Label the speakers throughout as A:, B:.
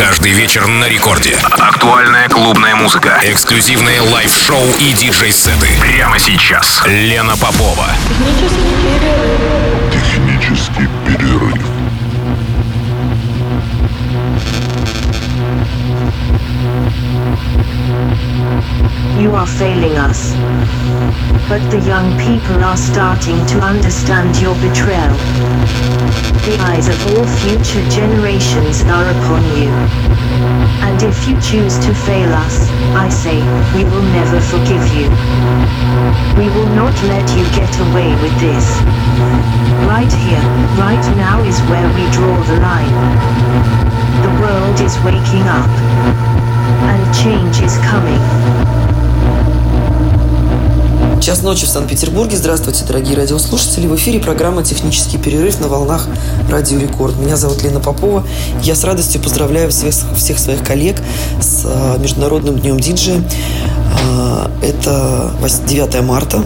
A: Каждый вечер на рекорде. Актуальная клубная музыка. Эксклюзивные live-шоу и диджей-сеты. Прямо сейчас. Лена Попова.
B: Технический перерыв.
C: You are failing us. But the young people are starting to understand your betrayal. The eyes of all future generations are upon you. And if you choose to fail us, I say, we will never forgive you. We will not let you get away with this. Right here, right now is where we draw the line. The world is waking up. And change is coming.
D: Час ночи в Санкт-Петербурге. Здравствуйте, дорогие радиослушатели. В эфире программа «Технический перерыв» на волнах Радио Рекорд. Меня зовут Лена Попова. Я с радостью поздравляю всех, всех своих коллег с а, Международным днем диджея. А, это 9 марта.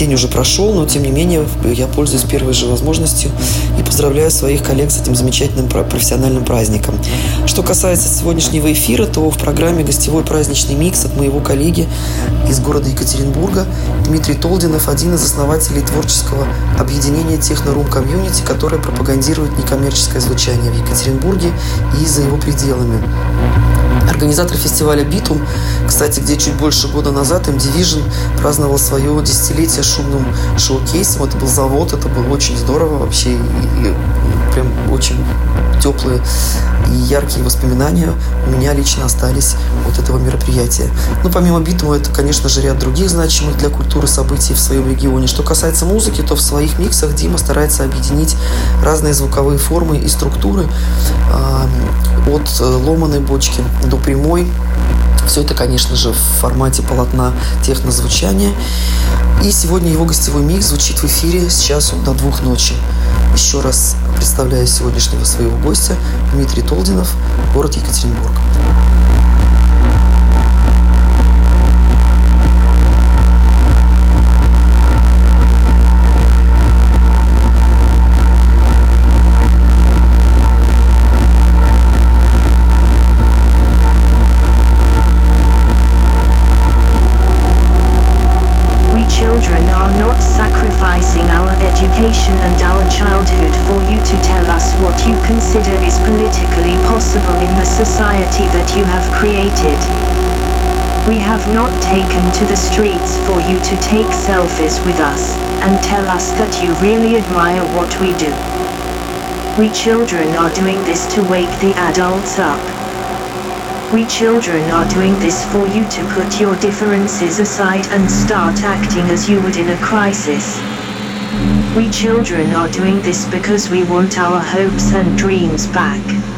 D: День уже прошел, но тем не менее я пользуюсь первой же возможностью и поздравляю своих коллег с этим замечательным профессиональным праздником. Что касается сегодняшнего эфира, то в программе гостевой праздничный микс от моего коллеги из города Екатеринбурга Дмитрий Толдинов, один из основателей творческого объединения Technoroom Community, которое пропагандирует некоммерческое звучание в Екатеринбурге и за его пределами. Организатор фестиваля «Битум», кстати, где чуть больше года назад M-Division праздновал свое десятилетие шумным шоу-кейсом. Это был завод, это было очень здорово вообще. И, и прям очень теплые и яркие воспоминания у меня лично остались от этого мероприятия. Ну, помимо Битума, это, конечно же, ряд других значимых для культуры событий в своем регионе. Что касается музыки, то в своих миксах Дима старается объединить разные звуковые формы и структуры от ломаной бочки до прямой. Все это, конечно же, в формате полотна технозвучания. И сегодня его гостевой микс звучит в эфире с часу до двух ночи. Еще раз представляю сегодняшнего своего гостя Дмитрий Толдинов, город Екатеринбург.
C: Education and our childhood for you to tell us what you consider is politically possible in the society that you have created. We have not taken to the streets for you to take selfies with us and tell us that you really admire what we do. We children are doing this to wake the adults up. We children are doing this for you to put your differences aside and start acting as you would in a crisis. We children are doing this because we want our hopes and dreams back.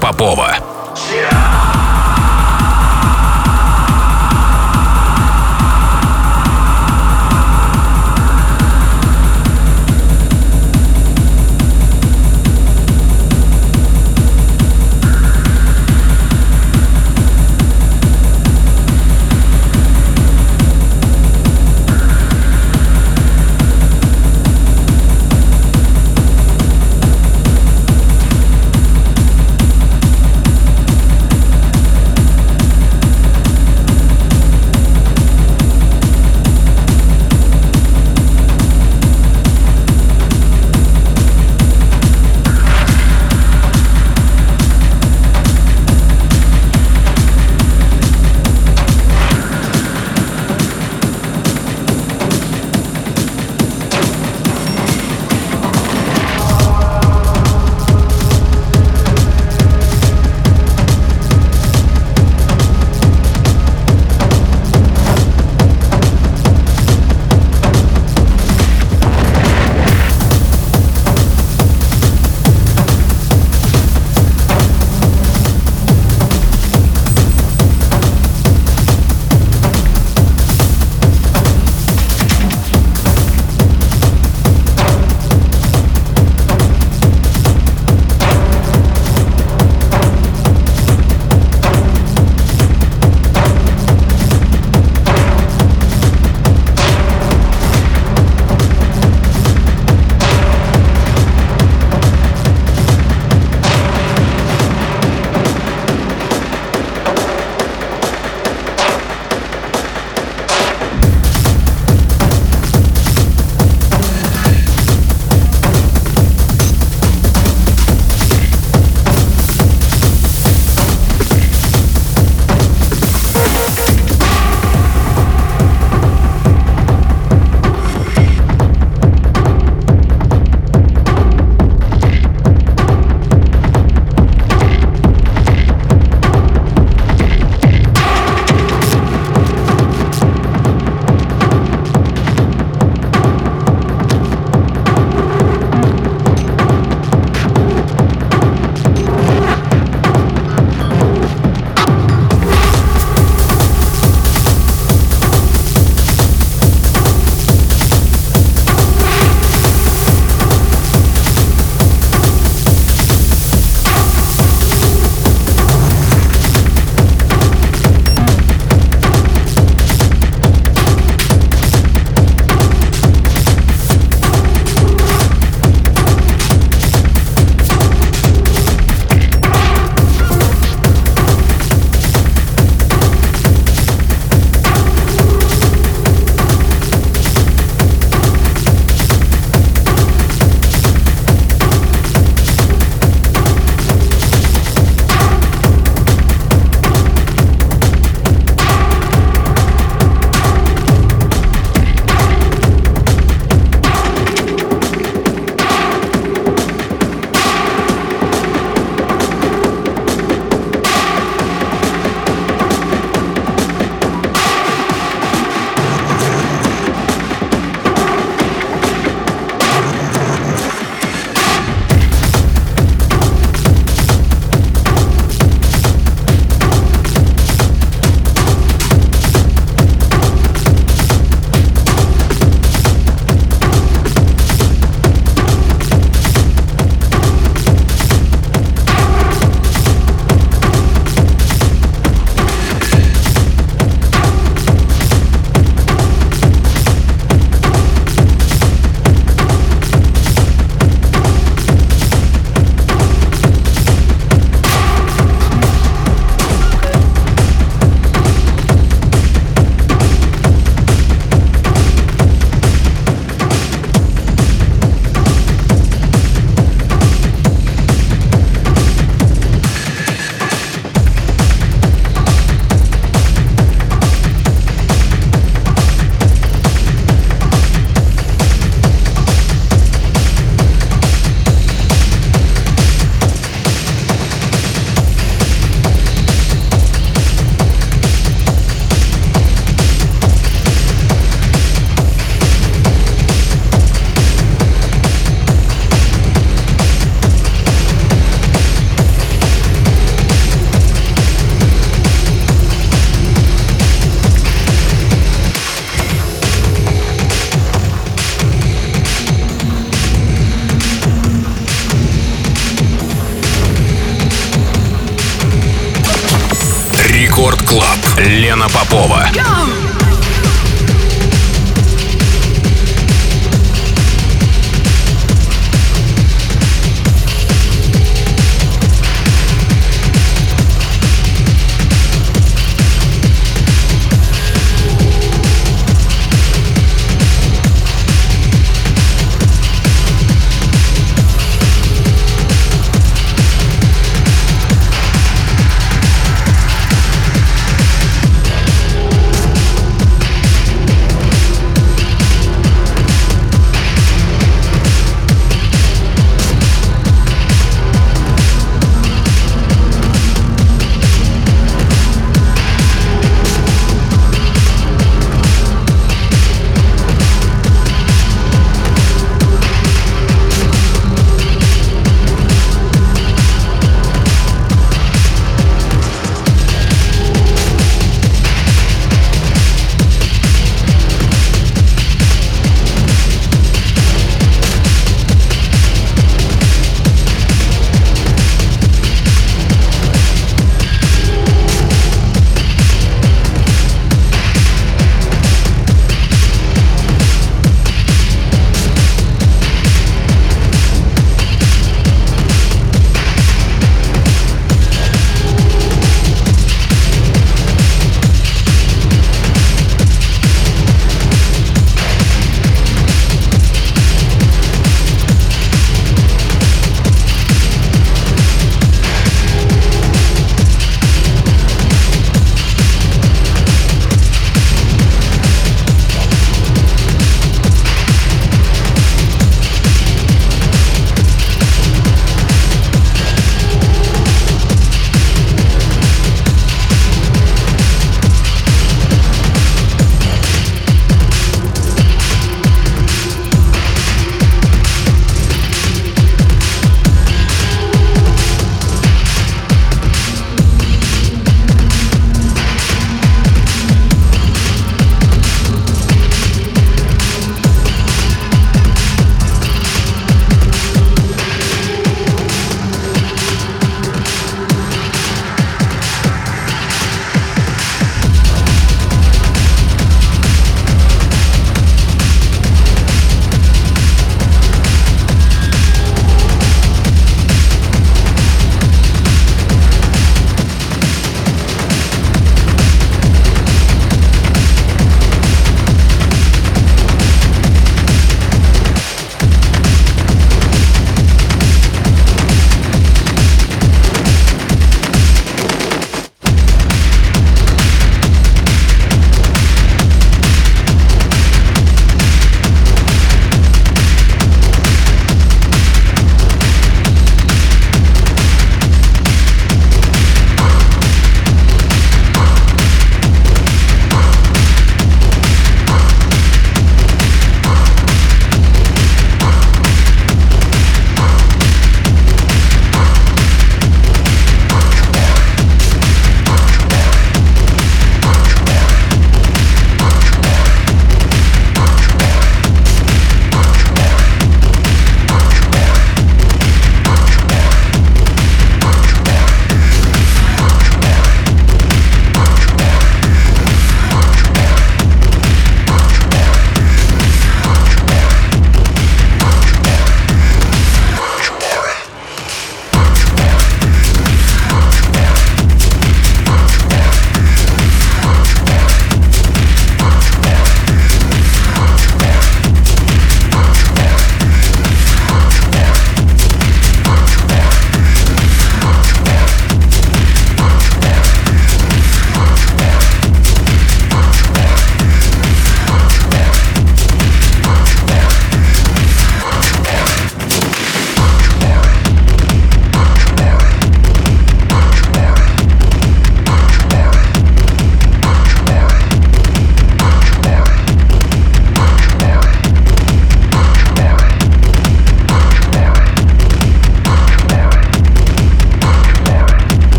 A: Попова.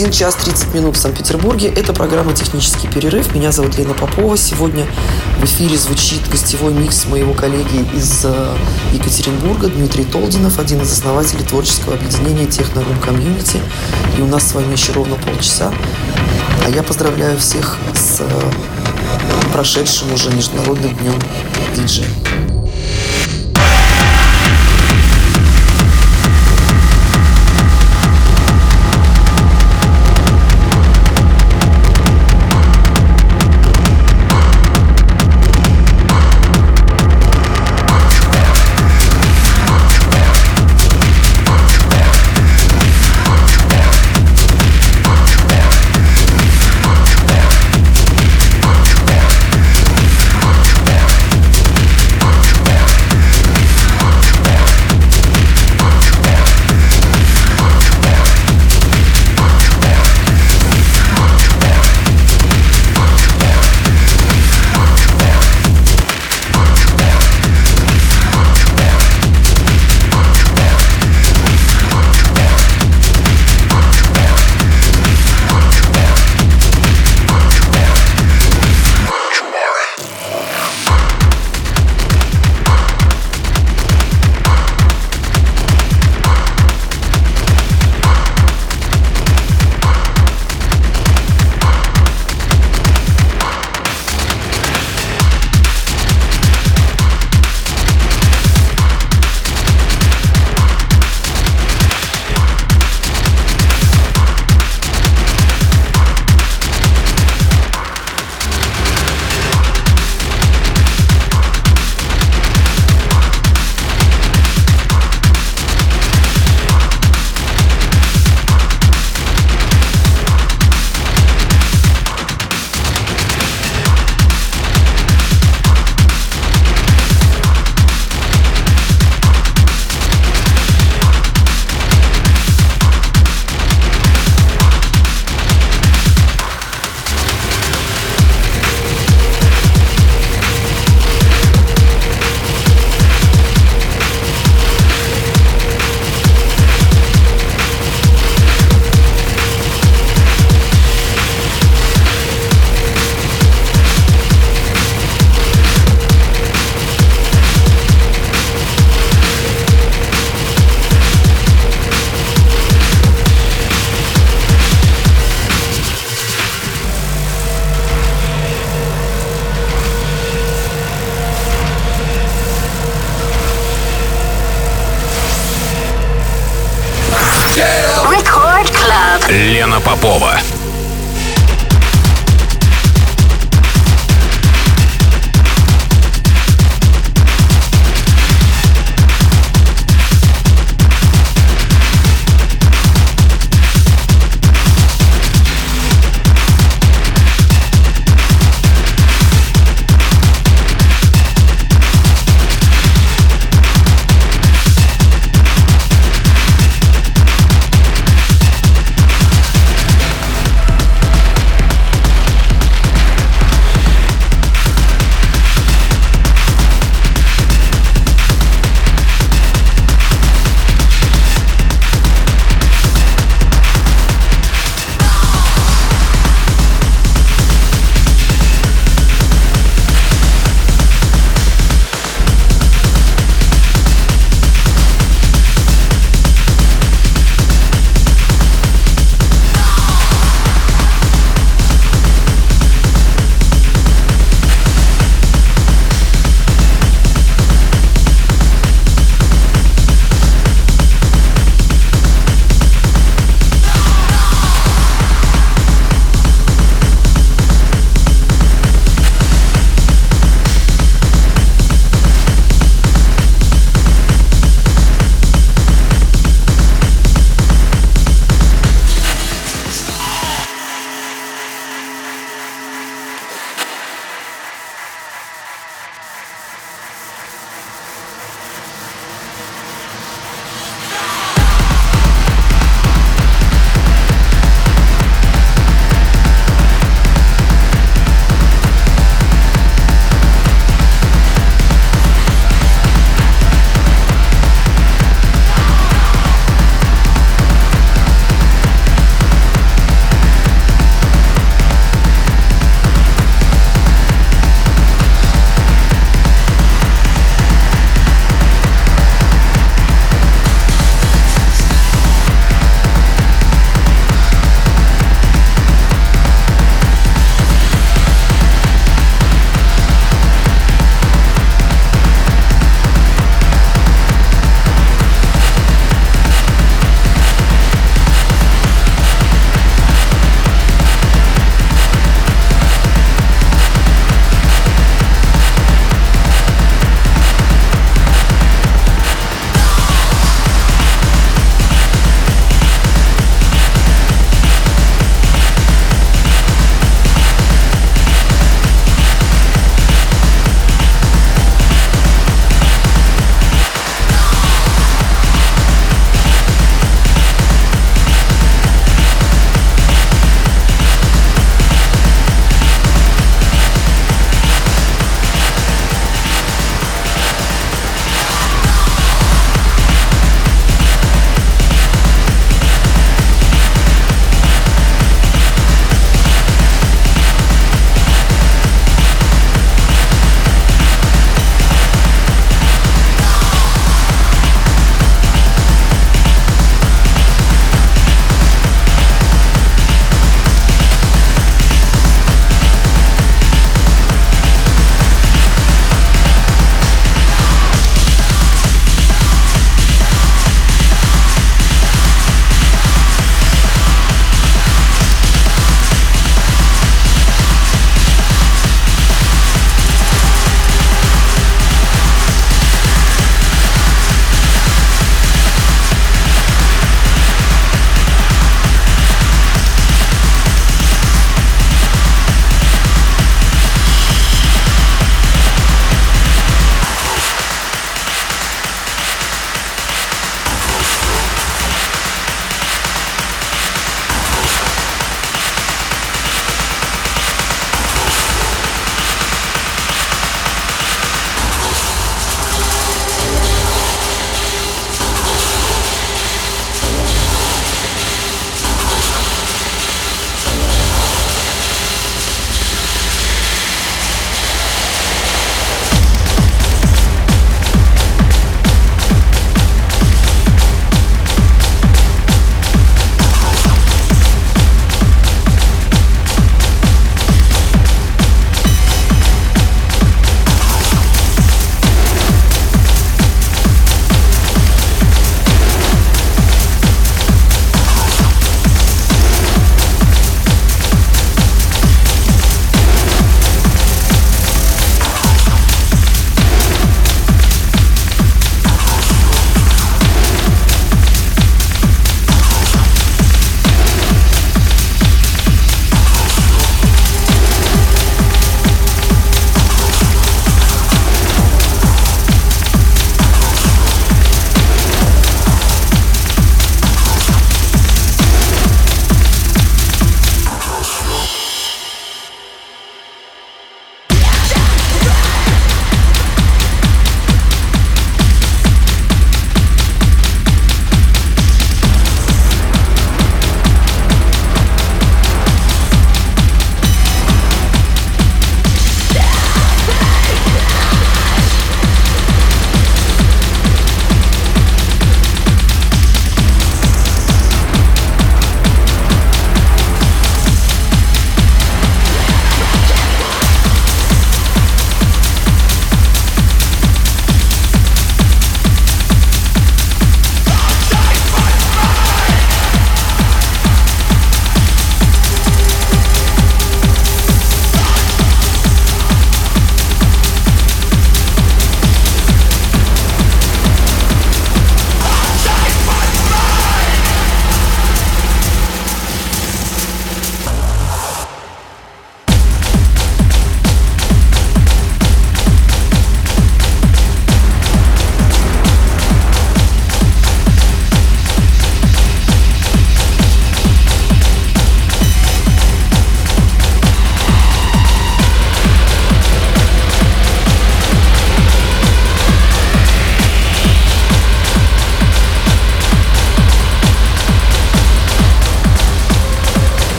D: 1 час 30 минут в Санкт-Петербурге. Это программа «Технический перерыв». Меня зовут Лена Попова. Сегодня в эфире звучит гостевой микс моего коллеги из э, Екатеринбурга Дмитрий Толдинов, один из основателей творческого объединения Technoroom Community. И у нас с вами еще ровно полчаса. А я поздравляю всех с э, прошедшим уже Международным днем диджея.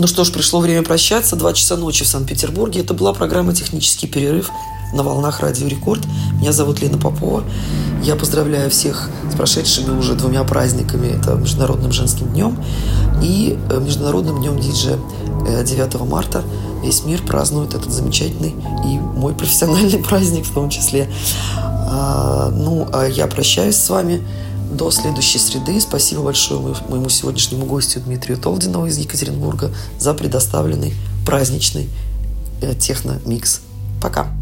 D: Ну что ж, пришло время прощаться. Два часа ночи в Санкт-Петербурге. Это была программа «Технический перерыв» на волнах Радио Рекорд. Меня зовут Лена Попова. Я поздравляю всех с прошедшими уже двумя праздниками. Это Международным женским днем и э, Международным днем диджея 9 э, марта. Весь мир празднует этот замечательный и мой профессиональный праздник в том числе. А, ну, а я прощаюсь с вами до следующей среды. Спасибо большое моему сегодняшнему гостю Дмитрию Толдинову из Екатеринбурга за предоставленный праздничный э, техно-микс. Пока.